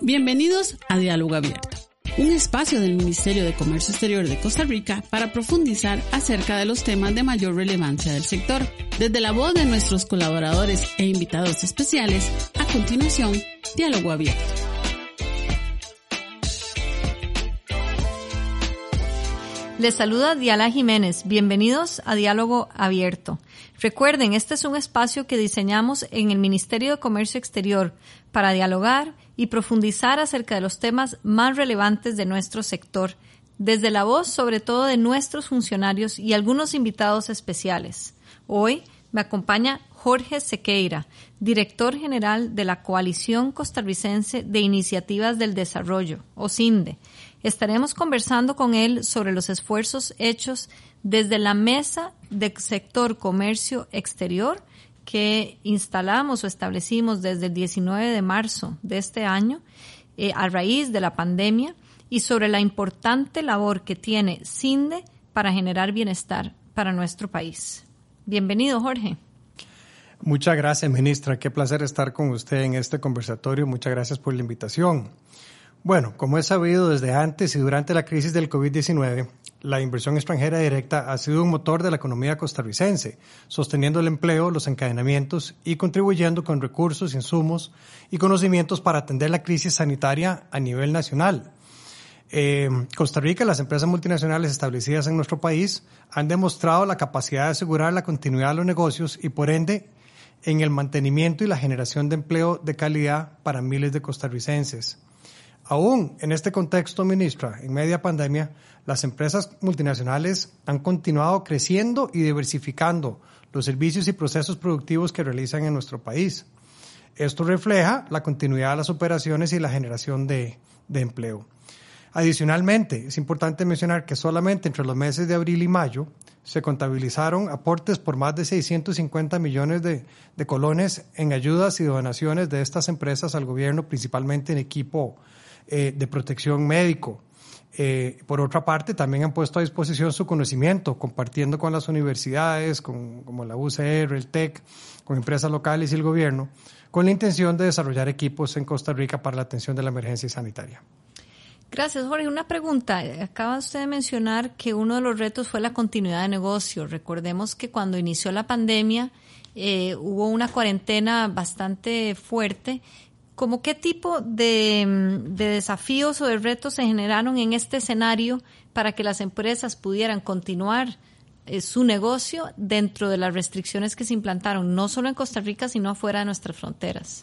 Bienvenidos a Diálogo Abierto, un espacio del Ministerio de Comercio Exterior de Costa Rica para profundizar acerca de los temas de mayor relevancia del sector. Desde la voz de nuestros colaboradores e invitados especiales, a continuación, Diálogo Abierto. Les saluda Diala Jiménez. Bienvenidos a Diálogo Abierto. Recuerden, este es un espacio que diseñamos en el Ministerio de Comercio Exterior para dialogar y profundizar acerca de los temas más relevantes de nuestro sector, desde la voz sobre todo de nuestros funcionarios y algunos invitados especiales. Hoy me acompaña Jorge Sequeira, director general de la Coalición Costarricense de Iniciativas del Desarrollo, o CINDE. Estaremos conversando con él sobre los esfuerzos hechos desde la mesa del sector comercio exterior que instalamos o establecimos desde el 19 de marzo de este año eh, a raíz de la pandemia y sobre la importante labor que tiene CINDE para generar bienestar para nuestro país. Bienvenido, Jorge. Muchas gracias, ministra. Qué placer estar con usted en este conversatorio. Muchas gracias por la invitación. Bueno, como es sabido desde antes y durante la crisis del COVID-19, la inversión extranjera directa ha sido un motor de la economía costarricense, sosteniendo el empleo, los encadenamientos y contribuyendo con recursos, insumos y conocimientos para atender la crisis sanitaria a nivel nacional. Eh, Costa Rica, las empresas multinacionales establecidas en nuestro país han demostrado la capacidad de asegurar la continuidad de los negocios y por ende en el mantenimiento y la generación de empleo de calidad para miles de costarricenses. Aún en este contexto, ministra, en media pandemia, las empresas multinacionales han continuado creciendo y diversificando los servicios y procesos productivos que realizan en nuestro país. Esto refleja la continuidad de las operaciones y la generación de, empleo. Adicionalmente, es importante mencionar que solamente entre los meses de abril y mayo se contabilizaron aportes por más de 650 millones de, de, colones en ayudas y donaciones de estas empresas al gobierno, principalmente en equipo eh, de protección médico. Eh, por otra parte, también han puesto a disposición su conocimiento, compartiendo con las universidades, con, como la UCR, el TEC, con empresas locales y el gobierno, con la intención de desarrollar equipos en Costa Rica para la atención de la emergencia sanitaria. Gracias, Jorge. Una pregunta. Acaba usted de mencionar que uno de los retos fue la continuidad de negocio. Recordemos que cuando inició la pandemia eh, hubo una cuarentena bastante fuerte ¿Cómo qué tipo de, desafíos o de retos se generaron en este escenario para que las empresas pudieran continuar eh, su negocio dentro de las restricciones que se implantaron, no solo en Costa Rica, sino afuera de nuestras fronteras?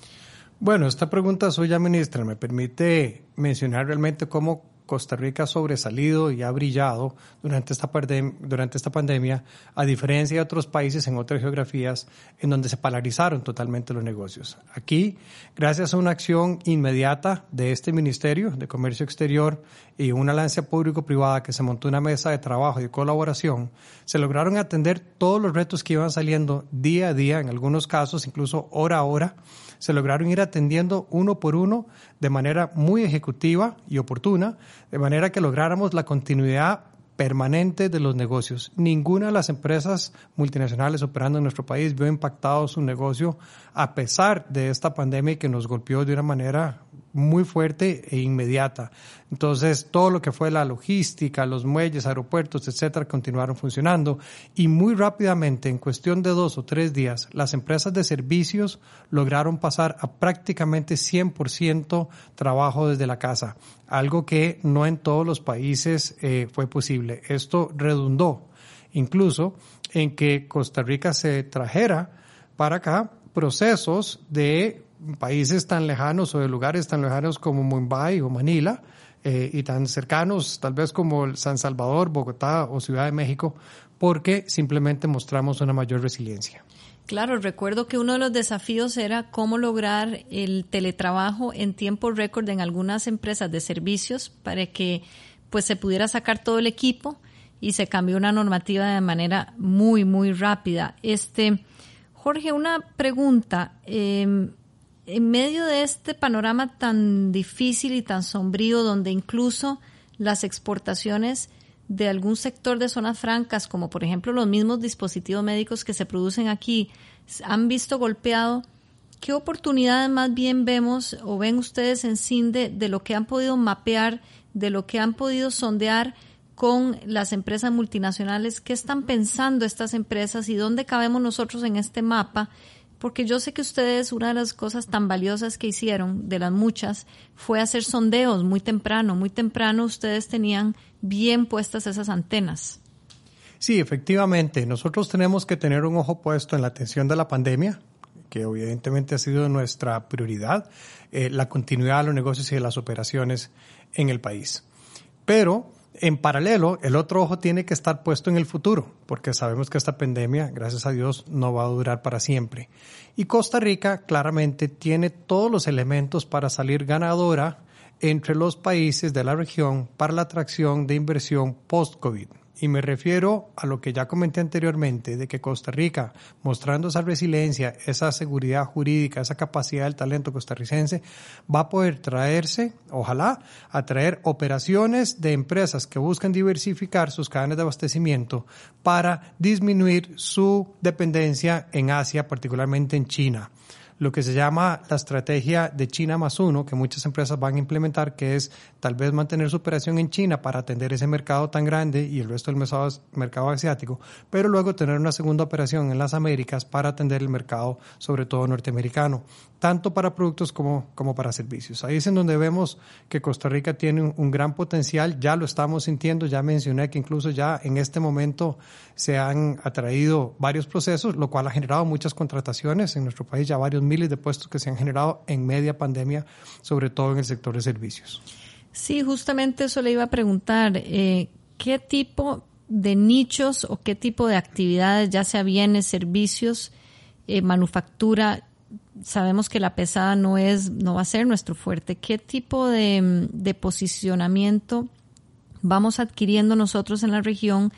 Bueno, esta pregunta suya, ministra, me permite mencionar realmente cómo Costa Rica ha sobresalido y ha brillado durante esta, pandemia, a diferencia de otros países en otras geografías en donde se paralizaron totalmente los negocios. Aquí, gracias a una acción inmediata de este Ministerio de Comercio Exterior y una alianza público-privada que se montó una mesa de trabajo y colaboración, se lograron atender todos los retos que iban saliendo día a día, en algunos casos incluso hora a hora, se lograron ir atendiendo uno por uno de manera muy ejecutiva y oportuna, de manera que lográramos la continuidad permanente de los negocios. Ninguna de las empresas multinacionales operando en nuestro país vio impactado su negocio a pesar de esta pandemia que nos golpeó de una manera muy fuerte e inmediata. Entonces, todo lo que fue la logística, los muelles, aeropuertos, etcétera, continuaron funcionando y muy rápidamente, en cuestión de dos o tres días, las empresas de servicios lograron pasar a prácticamente 100% trabajo desde la casa, algo que no en todos los países eh, fue posible. Esto redundó incluso en que Costa Rica se trajera para acá procesos de países tan lejanos o de lugares tan lejanos como Mumbai o Manila eh, y tan cercanos tal vez como San Salvador, Bogotá o Ciudad de México, porque simplemente mostramos una mayor resiliencia. Claro, recuerdo que uno de los desafíos era cómo lograr el teletrabajo en tiempo récord en algunas empresas de servicios para que pues se pudiera sacar todo el equipo y se cambió una normativa de manera muy muy rápida. Este Jorge, una pregunta. Eh, en medio de este panorama tan difícil y tan sombrío, donde incluso las exportaciones de algún sector de zonas francas, como por ejemplo los mismos dispositivos médicos que se producen aquí, han visto golpeado, ¿qué oportunidades más bien vemos o ven ustedes en CINDE de lo que han podido mapear, de lo que han podido sondear con las empresas multinacionales? ¿Qué están pensando estas empresas y dónde cabemos nosotros en este mapa? Porque yo sé que ustedes, una de las cosas tan valiosas que hicieron, de las muchas, fue hacer sondeos muy temprano. Muy temprano ustedes tenían bien puestas esas antenas. Sí, efectivamente. Nosotros tenemos que tener un ojo puesto en la atención de la pandemia, que evidentemente ha sido nuestra prioridad, eh, la continuidad de los negocios y de las operaciones en el país. Pero en paralelo, el otro ojo tiene que estar puesto en el futuro, porque sabemos que esta pandemia, gracias a Dios, no va a durar para siempre. Y Costa Rica claramente tiene todos los elementos para salir ganadora entre los países de la región para la atracción de inversión post-COVID. Y me refiero a lo que ya comenté anteriormente, de que Costa Rica, mostrando esa resiliencia, esa seguridad jurídica, esa capacidad del talento costarricense, va a poder traerse, ojalá, a traer operaciones de empresas que buscan diversificar sus cadenas de abastecimiento para disminuir su dependencia en Asia, particularmente en China lo que se llama la estrategia de China más uno, que muchas empresas van a implementar, que es tal vez mantener su operación en China para atender ese mercado tan grande y el resto del mercado, asiático, pero luego tener una segunda operación en las Américas para atender el mercado, sobre todo norteamericano, tanto para productos como, como para servicios. Ahí es en donde vemos que Costa Rica tiene un, un gran potencial, ya lo estamos sintiendo, ya mencioné que incluso ya en este momento se han atraído varios procesos, lo cual ha generado muchas contrataciones en nuestro país, ya varios miles de puestos que se han generado en media pandemia, sobre todo en el sector de servicios. Sí, justamente eso le iba a preguntar. Eh, ¿Qué tipo de nichos o qué tipo de actividades, ya sea bienes, servicios, eh, manufactura, sabemos que la pesada no es, no va a ser nuestro fuerte. ¿Qué tipo de, de posicionamiento vamos adquiriendo nosotros en la región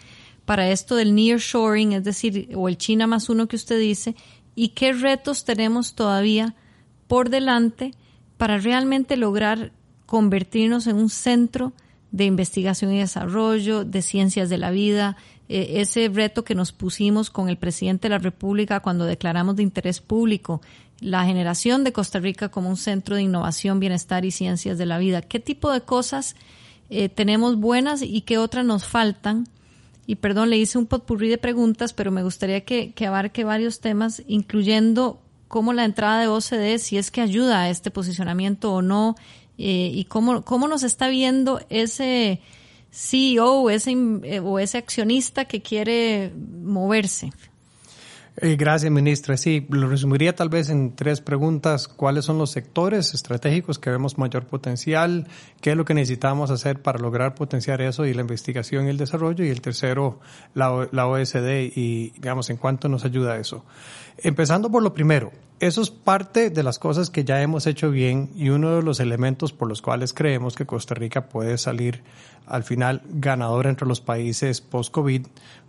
para esto del nearshoring, es decir, o el China más uno que usted dice, y qué retos tenemos todavía por delante para realmente lograr convertirnos en un centro de investigación y desarrollo, de ciencias de la vida, eh, ese reto que nos pusimos con el presidente de la República cuando declaramos de interés público la generación de Costa Rica como un centro de innovación, bienestar y ciencias de la vida. ¿Qué tipo de cosas eh, tenemos buenas y qué otras nos faltan y perdón, le hice un potpurrí de preguntas, pero me gustaría que, abarque varios temas, incluyendo cómo la entrada de OCDE, si es que ayuda a este posicionamiento o no, eh, y cómo, cómo nos está viendo ese CEO ese, eh, o ese accionista que quiere moverse. Eh, gracias, ministra. Sí, lo resumiría tal vez en tres preguntas. ¿Cuáles son los sectores estratégicos que vemos mayor potencial? ¿Qué es lo que necesitamos hacer para lograr potenciar eso y la investigación y el desarrollo? Y el tercero, la, la OSD y, digamos, en cuánto nos ayuda eso. Empezando por lo primero, eso es parte de las cosas que ya hemos hecho bien y uno de los elementos por los cuales creemos que Costa Rica puede salir al final ganador entre los países post-COVID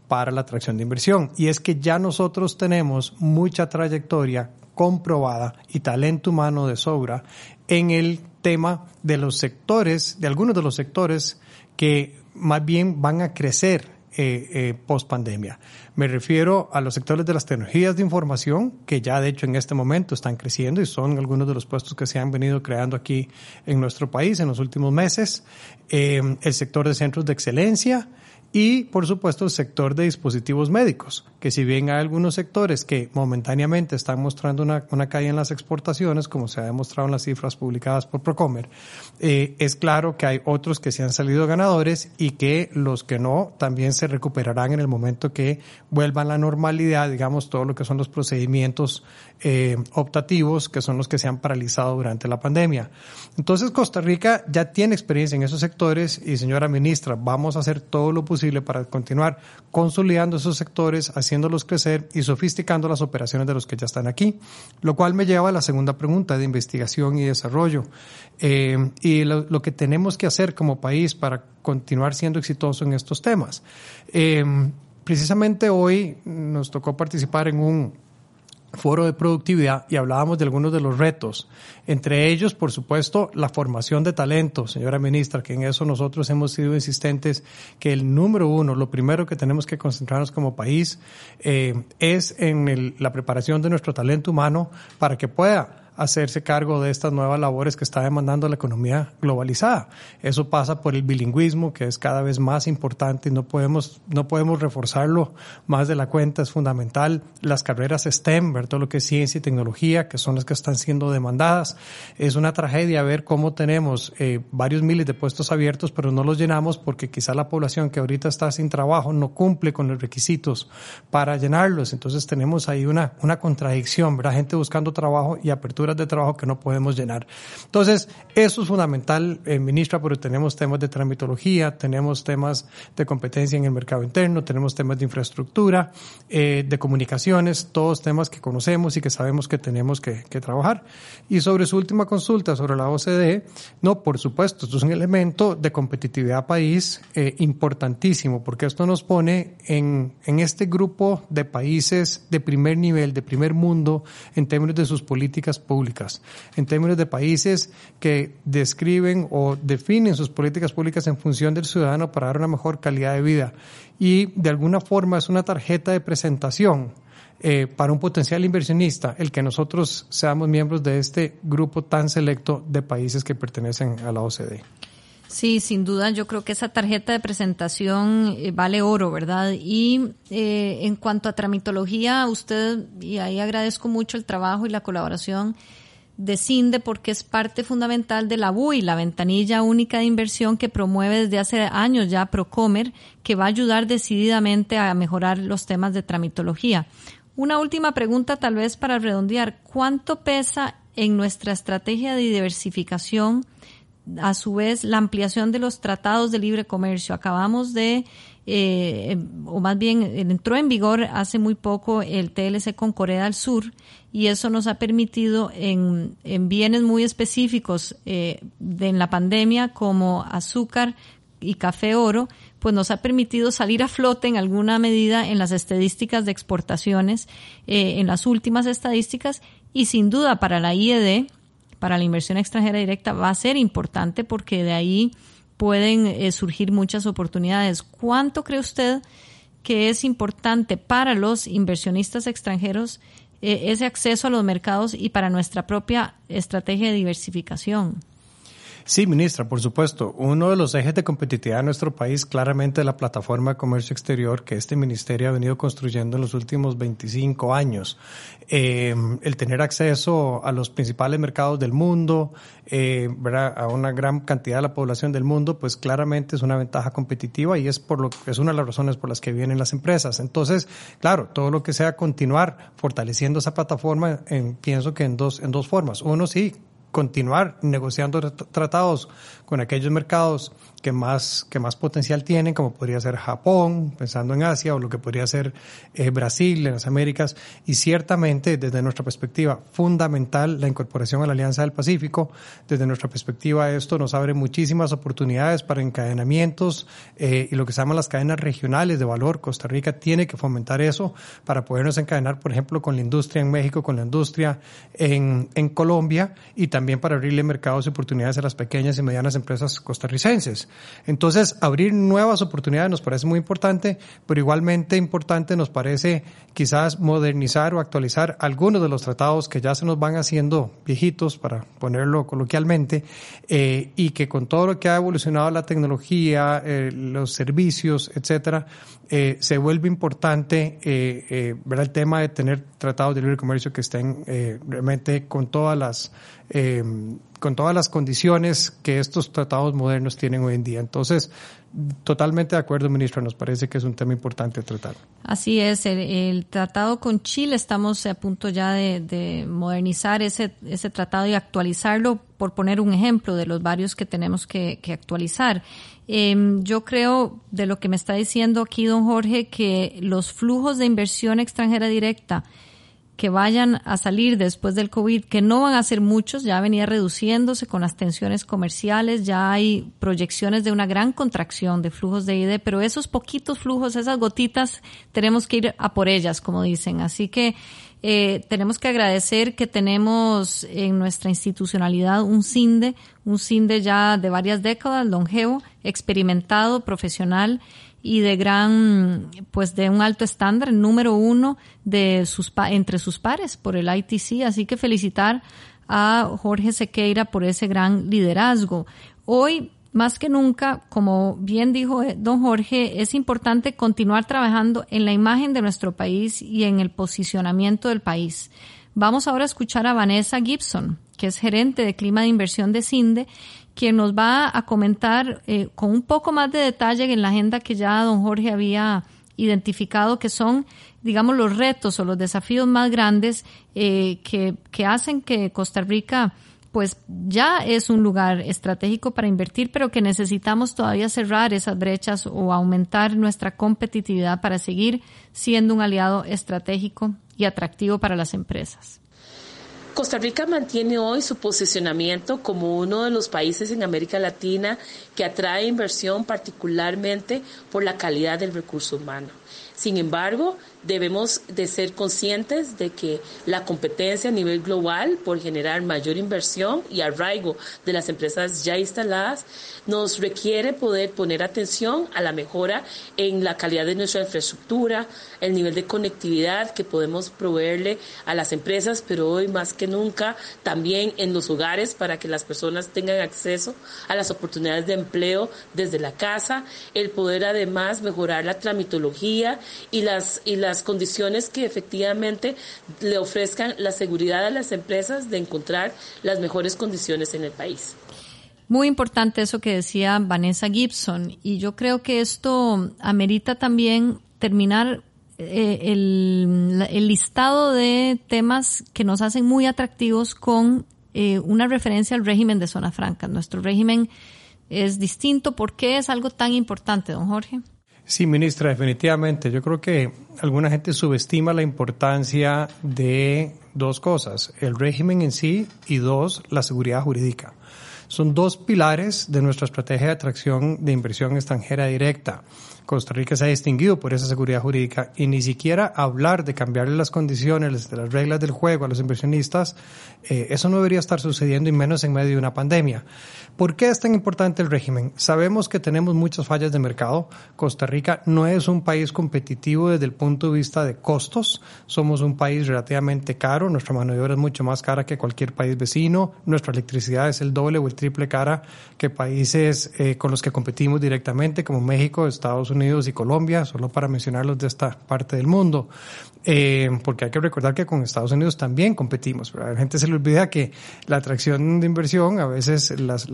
para la atracción de inversión. Y es que ya nosotros tenemos mucha trayectoria comprobada y talento humano de sobra en el tema de los sectores, de algunos de los sectores que más bien van a crecer eh, eh, post pandemia. Me refiero a los sectores de las tecnologías de información, que ya de hecho en este momento están creciendo y son algunos de los puestos que se han venido creando aquí en nuestro país en los últimos meses. Eh, el sector de centros de excelencia, y, por supuesto, el sector de dispositivos médicos, que si bien hay algunos sectores que momentáneamente están mostrando una, una caída en las exportaciones, como se ha demostrado en las cifras publicadas por Procomer, eh, es claro que hay otros que se han salido ganadores y que los que no también se recuperarán en el momento que vuelvan a la normalidad, digamos, todo lo que son los procedimientos eh, optativos, que son los que se han paralizado durante la pandemia. Entonces, Costa Rica ya tiene experiencia en esos sectores y, señora ministra, vamos a hacer todo lo posible para continuar consolidando esos sectores, haciéndolos crecer y sofisticando las operaciones de los que ya están aquí. Lo cual me lleva a la segunda pregunta de investigación y desarrollo. Eh, y lo, que tenemos que hacer como país para continuar siendo exitoso en estos temas. Eh, precisamente hoy nos tocó participar en un foro de productividad y hablábamos de algunos de los retos. Entre ellos, por supuesto, la formación de talento, señora ministra, que en eso nosotros hemos sido insistentes, que el número uno, lo primero que tenemos que concentrarnos como país eh, es en la preparación de nuestro talento humano para que pueda hacerse cargo de estas nuevas labores que está demandando la economía globalizada. Eso pasa por el bilingüismo, que es cada vez más importante y no podemos, no podemos reforzarlo más de la cuenta, es fundamental. Las carreras STEM, ver todo lo que es ciencia y tecnología, que son las que están siendo demandadas. Es una tragedia ver cómo tenemos eh, varios miles de puestos abiertos, pero no los llenamos porque quizá la población que ahorita está sin trabajo no cumple con los requisitos para llenarlos. Entonces tenemos ahí una, una contradicción, ¿verdad? Gente buscando trabajo y apertura de trabajo que no podemos llenar. Entonces, eso es fundamental, eh, ministra, porque tenemos temas de tramitología, tenemos temas de competencia en el mercado interno, tenemos temas de infraestructura, eh, de comunicaciones, todos temas que conocemos y que sabemos que tenemos que, que, trabajar. Y sobre su última consulta sobre la OCDE, no, por supuesto, esto es un elemento de competitividad país eh, importantísimo, porque esto nos pone en, en este grupo de países de primer nivel, de primer mundo, en términos de sus políticas públicas públicas, en términos de países que describen o definen sus políticas públicas en función del ciudadano para dar una mejor calidad de vida. Y de alguna forma es una tarjeta de presentación eh, para un potencial inversionista el que nosotros seamos miembros de este grupo tan selecto de países que pertenecen a la OCDE. Sí, sin duda, yo creo que esa tarjeta de presentación eh, vale oro, ¿verdad? Y eh, en cuanto a tramitología, usted, y ahí agradezco mucho el trabajo y la colaboración de CINDE porque es parte fundamental de la BUI, la ventanilla única de inversión que promueve desde hace años ya Procomer, que va a ayudar decididamente a mejorar los temas de tramitología. Una última pregunta tal vez para redondear. ¿Cuánto pesa en nuestra estrategia de diversificación a su vez la ampliación de los tratados de libre comercio. Acabamos de, eh, o más bien entró en vigor hace muy poco el TLC con Corea del Sur y eso nos ha permitido en, en bienes muy específicos eh, de, en la pandemia como azúcar y café oro, pues nos ha permitido salir a flote en alguna medida en las estadísticas de exportaciones, eh, en las últimas estadísticas y sin duda para la IED para la inversión extranjera directa va a ser importante porque de ahí pueden eh, surgir muchas oportunidades. ¿Cuánto cree usted que es importante para los inversionistas extranjeros eh, ese acceso a los mercados y para nuestra propia estrategia de diversificación? Sí, ministra, por supuesto. Uno de los ejes de competitividad de nuestro país, claramente la plataforma de comercio exterior que este ministerio ha venido construyendo en los últimos 25 años. Eh, el tener acceso a los principales mercados del mundo, eh, a una gran cantidad de la población del mundo, pues claramente es una ventaja competitiva y es por lo que es una de las razones por las que vienen las empresas. Entonces, claro, todo lo que sea continuar fortaleciendo esa plataforma, pienso que en dos, en dos formas. Uno, sí, continuar negociando tratados con aquellos mercados que más, que más potencial tienen, como podría ser Japón, pensando en Asia, o lo que podría ser eh, Brasil, en las Américas, y ciertamente desde nuestra perspectiva fundamental la incorporación a la Alianza del Pacífico, desde nuestra perspectiva esto nos abre muchísimas oportunidades para encadenamientos eh, y lo que se llaman las cadenas regionales de valor. Costa Rica tiene que fomentar eso para podernos encadenar, por ejemplo, con la industria en México, con la industria en, en Colombia y también para abrirle mercados y oportunidades a las pequeñas y medianas empresas costarricenses. Entonces, abrir nuevas oportunidades nos parece muy importante, pero igualmente importante nos parece quizás modernizar o actualizar algunos de los tratados que ya se nos van haciendo viejitos, para ponerlo coloquialmente, eh, y que con todo lo que ha evolucionado la tecnología, eh, los servicios, etcétera, eh, se vuelve importante ver el tema de tener tratados de libre comercio que estén realmente con todas las con todas las condiciones que estos tratados modernos tienen hoy en día. Entonces, totalmente de acuerdo, ministro, nos parece que es un tema importante tratar. Así es, el, tratado con Chile, estamos a punto ya de, modernizar ese, ese tratado y actualizarlo, por poner un ejemplo de los varios que tenemos que, actualizar. Em, yo creo, de lo que me está diciendo aquí don Jorge, que los flujos de inversión extranjera directa, que vayan a salir después del COVID, que no van a ser muchos, ya venía reduciéndose con las tensiones comerciales, ya hay proyecciones de una gran contracción de flujos de ID, pero esos poquitos flujos, esas gotitas, tenemos que ir a por ellas, como dicen. Así que Eh, tenemos que agradecer que tenemos en nuestra institucionalidad un CINDE, un CINDE ya de varias décadas, longevo, experimentado, profesional y de gran, pues de un alto estándar, número uno de sus, entre sus pares por el ITC. Así que felicitar a Jorge Sequeira por ese gran liderazgo. Hoy más que nunca, como bien dijo eh, don Jorge, es importante continuar trabajando en la imagen de nuestro país y en el posicionamiento del país. Vamos ahora a escuchar a Vanessa Gibson, que es gerente de clima de inversión de CINDE, quien nos va a comentar eh, con un poco más de detalle en la agenda que ya don Jorge había identificado, que son, digamos, los retos o los desafíos más grandes eh, que, que hacen que Costa Rica pues ya es un lugar estratégico para invertir, pero que necesitamos todavía cerrar esas brechas o aumentar nuestra competitividad para seguir siendo un aliado estratégico y atractivo para las empresas. Costa Rica mantiene hoy su posicionamiento como uno de los países en América Latina que atrae inversión particularmente por la calidad del recurso humano. Sin embargo, debemos de ser conscientes de que la competencia a nivel global por generar mayor inversión y arraigo de las empresas ya instaladas nos requiere poder poner atención a la mejora en la calidad de nuestra infraestructura, el nivel de conectividad que podemos proveerle a las empresas, pero hoy más que nunca también en los hogares para que las personas tengan acceso a las oportunidades de empleo desde la casa, el poder además mejorar la tramitología y las y las condiciones que efectivamente le ofrezcan la seguridad a las empresas de encontrar las mejores condiciones en el país. Muy importante eso que decía Vanessa Gibson y yo creo que esto amerita también terminar eh, el, listado de temas que nos hacen muy atractivos con eh, una referencia al régimen de zona franca. Nuestro régimen es distinto. ¿Por qué es algo tan importante, don Jorge? Sí, ministra, definitivamente. Yo creo que alguna gente subestima la importancia de dos cosas, el régimen en sí y dos, la seguridad jurídica. Son dos pilares de nuestra estrategia de atracción de inversión extranjera directa. Costa Rica se ha distinguido por esa seguridad jurídica y ni siquiera hablar de cambiarle las condiciones las reglas del juego a los inversionistas, eh, eso no debería estar sucediendo y menos en medio de una pandemia. ¿Por qué es tan importante el régimen? Sabemos que tenemos muchas fallas de mercado. Costa Rica no es un país competitivo desde el punto de vista de costos. Somos un país relativamente caro. Nuestra mano de obra es mucho más cara que cualquier país vecino. Nuestra electricidad es el doble o el triple cara que países eh, con los que competimos directamente, como México, Estados Unidos y Colombia, solo para mencionarlos de esta parte del mundo. Eh, porque hay que recordar que con Estados Unidos también competimos, pero a la gente se le olvida que la atracción de inversión, a veces las,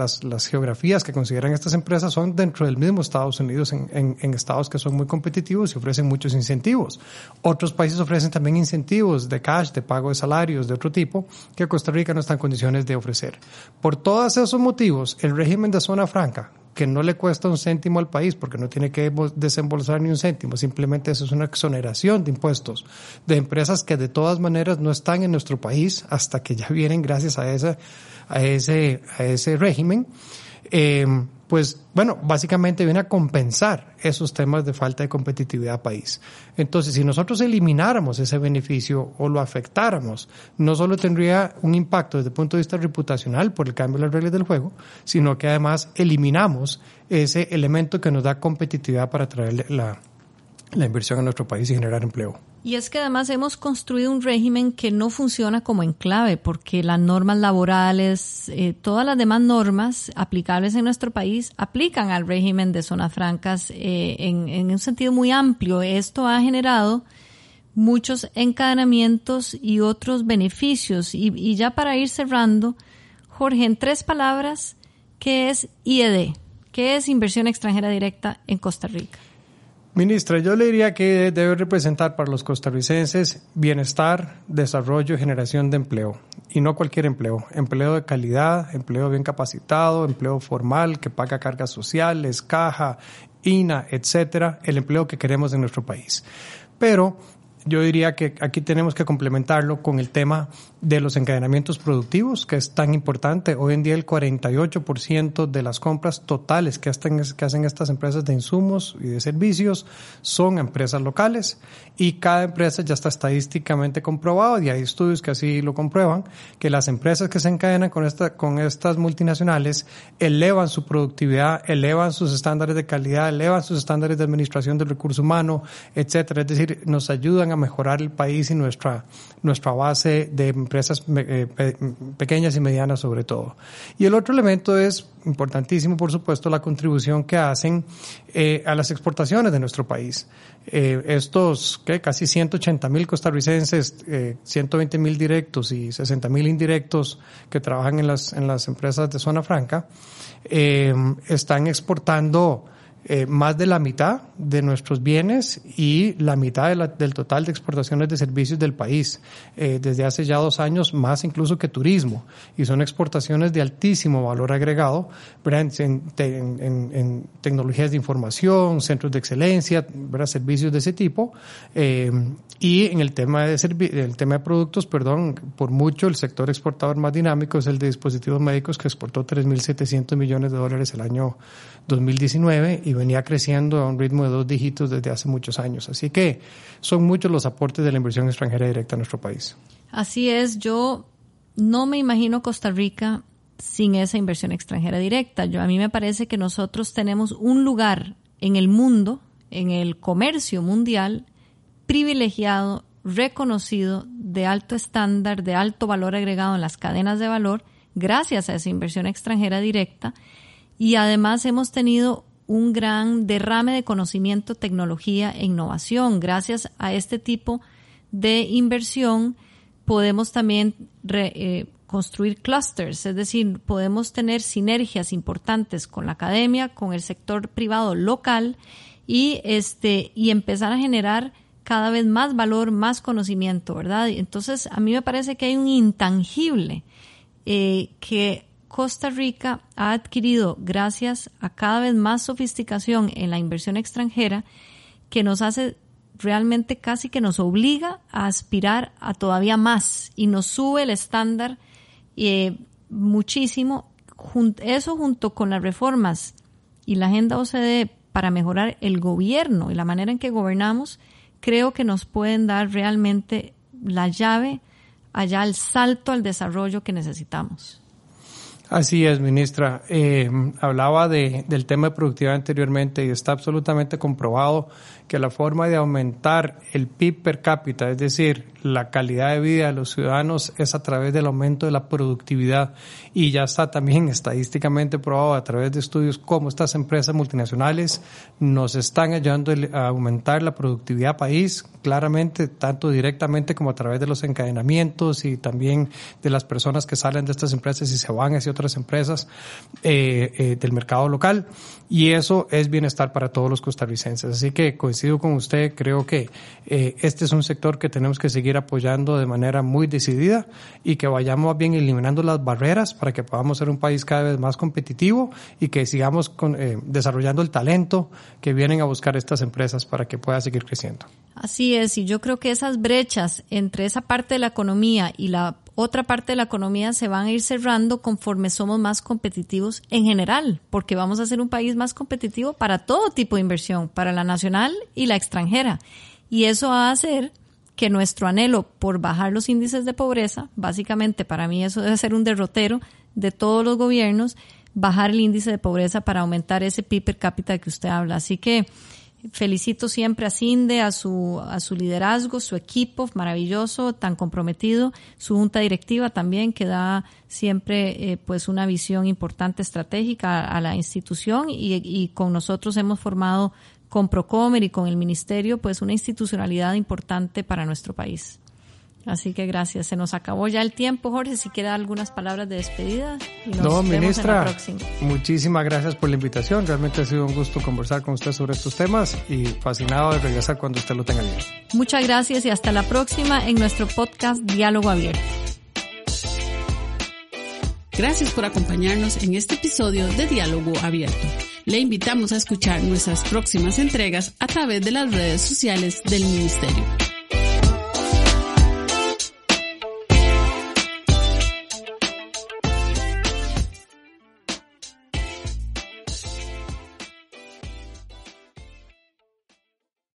geografías que consideran estas empresas son dentro del mismo Estados Unidos, en, en, estados que son muy competitivos y ofrecen muchos incentivos. Otros países ofrecen también incentivos de cash, de pago de salarios, de otro tipo, que Costa Rica no está en condiciones de ofrecer. Por todos esos motivos, el régimen de zona franca, que no le cuesta un céntimo al país porque no tiene que desembolsar ni un céntimo, simplemente eso es una exoneración de impuestos de empresas que de todas maneras no están en nuestro país hasta que ya vienen gracias a, esa, a, ese, a ese régimen. Eh, pues bueno, básicamente viene a compensar esos temas de falta de competitividad país. Entonces, si nosotros elimináramos ese beneficio o lo afectáramos, no solo tendría un impacto desde el punto de vista reputacional por el cambio de las reglas del juego, sino que además eliminamos ese elemento que nos da competitividad para traer la, la inversión a nuestro país y generar empleo. Y es que además hemos construido un régimen que no funciona como enclave, porque las normas laborales, eh, todas las demás normas aplicables en nuestro país aplican al régimen de zonas francas eh, en, un sentido muy amplio. Esto ha generado muchos encadenamientos y otros beneficios. Y, y ya para ir cerrando, Jorge, en tres palabras, ¿qué es IED? ¿Qué es inversión extranjera directa en Costa Rica? Ministra, yo le diría que debe representar para los costarricenses bienestar, desarrollo y generación de empleo. Y no cualquier empleo. Empleo de calidad, empleo bien capacitado, empleo formal que paga cargas sociales, caja, INA, etcétera. El empleo que queremos en nuestro país. Pero yo diría que aquí tenemos que complementarlo con el tema de los encadenamientos productivos, que es tan importante. Hoy en día el 48% de las compras totales que hacen, que hacen estas empresas de insumos y de servicios son empresas locales y cada empresa ya está estadísticamente comprobado y hay estudios que así lo comprueban, que las empresas que se encadenan con, esta, con estas multinacionales elevan su productividad, elevan sus estándares de calidad, elevan sus estándares de administración del recurso humano, etcétera. Es decir, nos ayudan a mejorar el país y nuestra, nuestra base de empresas eh, pequeñas y medianas sobre todo. Y el otro elemento es importantísimo, por supuesto, la contribución que hacen eh, a las exportaciones de nuestro país. Eh, estos ¿qué? casi 180 mil costarricenses, eh, 120 mil directos y 60 mil indirectos que trabajan en las, en las empresas de zona franca, están exportando eh, más de la mitad de nuestros bienes y la mitad del total de exportaciones de servicios del país. Eh, desde hace ya dos años, más incluso que turismo. Y son exportaciones de altísimo valor agregado en, tecnologías de información, centros de excelencia, servicios de ese tipo. Eh, y en el tema de el tema de productos, perdón, por mucho el sector exportador más dinámico es el de dispositivos médicos que exportó 3.700 millones de dólares el año 2019 y venía creciendo a un ritmo de dos dígitos desde hace muchos años. Así que son muchos los aportes de la inversión extranjera directa a nuestro país. Así es, yo no me imagino Costa Rica sin esa inversión extranjera directa. Yo, a mí me parece que nosotros tenemos un lugar en el mundo, en el comercio mundial, privilegiado, reconocido, de alto estándar, de alto valor agregado en las cadenas de valor, gracias a esa inversión extranjera directa. Y además hemos tenido un gran derrame de conocimiento, tecnología e innovación. Gracias a este tipo de inversión podemos también eh, construir clusters, es decir, podemos tener sinergias importantes con la academia, con el sector privado local y este y empezar a generar cada vez más valor, más conocimiento, ¿verdad? Entonces, a mí me parece que hay un intangible eh, que Costa Rica ha adquirido gracias a cada vez más sofisticación en la inversión extranjera que nos hace realmente casi que nos obliga a aspirar a todavía más y nos sube el estándar eh, muchísimo. Eso junto con las reformas y la agenda OCDE para mejorar el gobierno y la manera en que gobernamos, creo que nos pueden dar realmente la llave allá al salto al desarrollo que necesitamos. Así es, ministra. Eh, hablaba de, del tema de productividad anteriormente y está absolutamente comprobado que la forma de aumentar el PIB per cápita, es decir, la calidad de vida de los ciudadanos, es a través del aumento de la productividad. Y ya está también estadísticamente probado a través de estudios cómo estas empresas multinacionales nos están ayudando a aumentar la productividad país, claramente, tanto directamente como a través de los encadenamientos y también de las personas que salen de estas empresas y se van hacia otras empresas eh, eh, del mercado local. Y eso es bienestar para todos los costarricenses. Así que coincido con usted, creo que eh, este es un sector que tenemos que seguir apoyando de manera muy decidida y que vayamos bien eliminando las barreras para que podamos ser un país cada vez más competitivo y que sigamos con, eh, desarrollando el talento que vienen a buscar estas empresas para que pueda seguir creciendo. Así es, y yo creo que esas brechas entre esa parte de la economía y la otra parte de la economía se van a ir cerrando conforme somos más competitivos en general, porque vamos a ser un país más competitivo para todo tipo de inversión, para la nacional y la extranjera. Y eso va a hacer que nuestro anhelo por bajar los índices de pobreza, básicamente para mí eso debe ser un derrotero de todos los gobiernos, bajar el índice de pobreza para aumentar ese PIB per cápita que usted habla. Así que felicito siempre a Cinde, a su, a su liderazgo, su equipo maravilloso, tan comprometido, su junta directiva también que da siempre eh, pues una visión importante estratégica a, la institución y, y, con nosotros hemos formado con Procomer y con el Ministerio, pues una institucionalidad importante para nuestro país. Así que gracias. Se nos acabó ya el tiempo, Jorge. Si queda algunas palabras de despedida. Y nos no, ministra, muchísimas gracias por la invitación. Realmente ha sido un gusto conversar con usted sobre estos temas y fascinado de regresar cuando usted lo tenga listo. Muchas gracias y hasta la próxima en nuestro podcast Diálogo Abierto. Gracias por acompañarnos en este episodio de Diálogo Abierto. Le invitamos a escuchar nuestras próximas entregas a través de las redes sociales del Ministerio.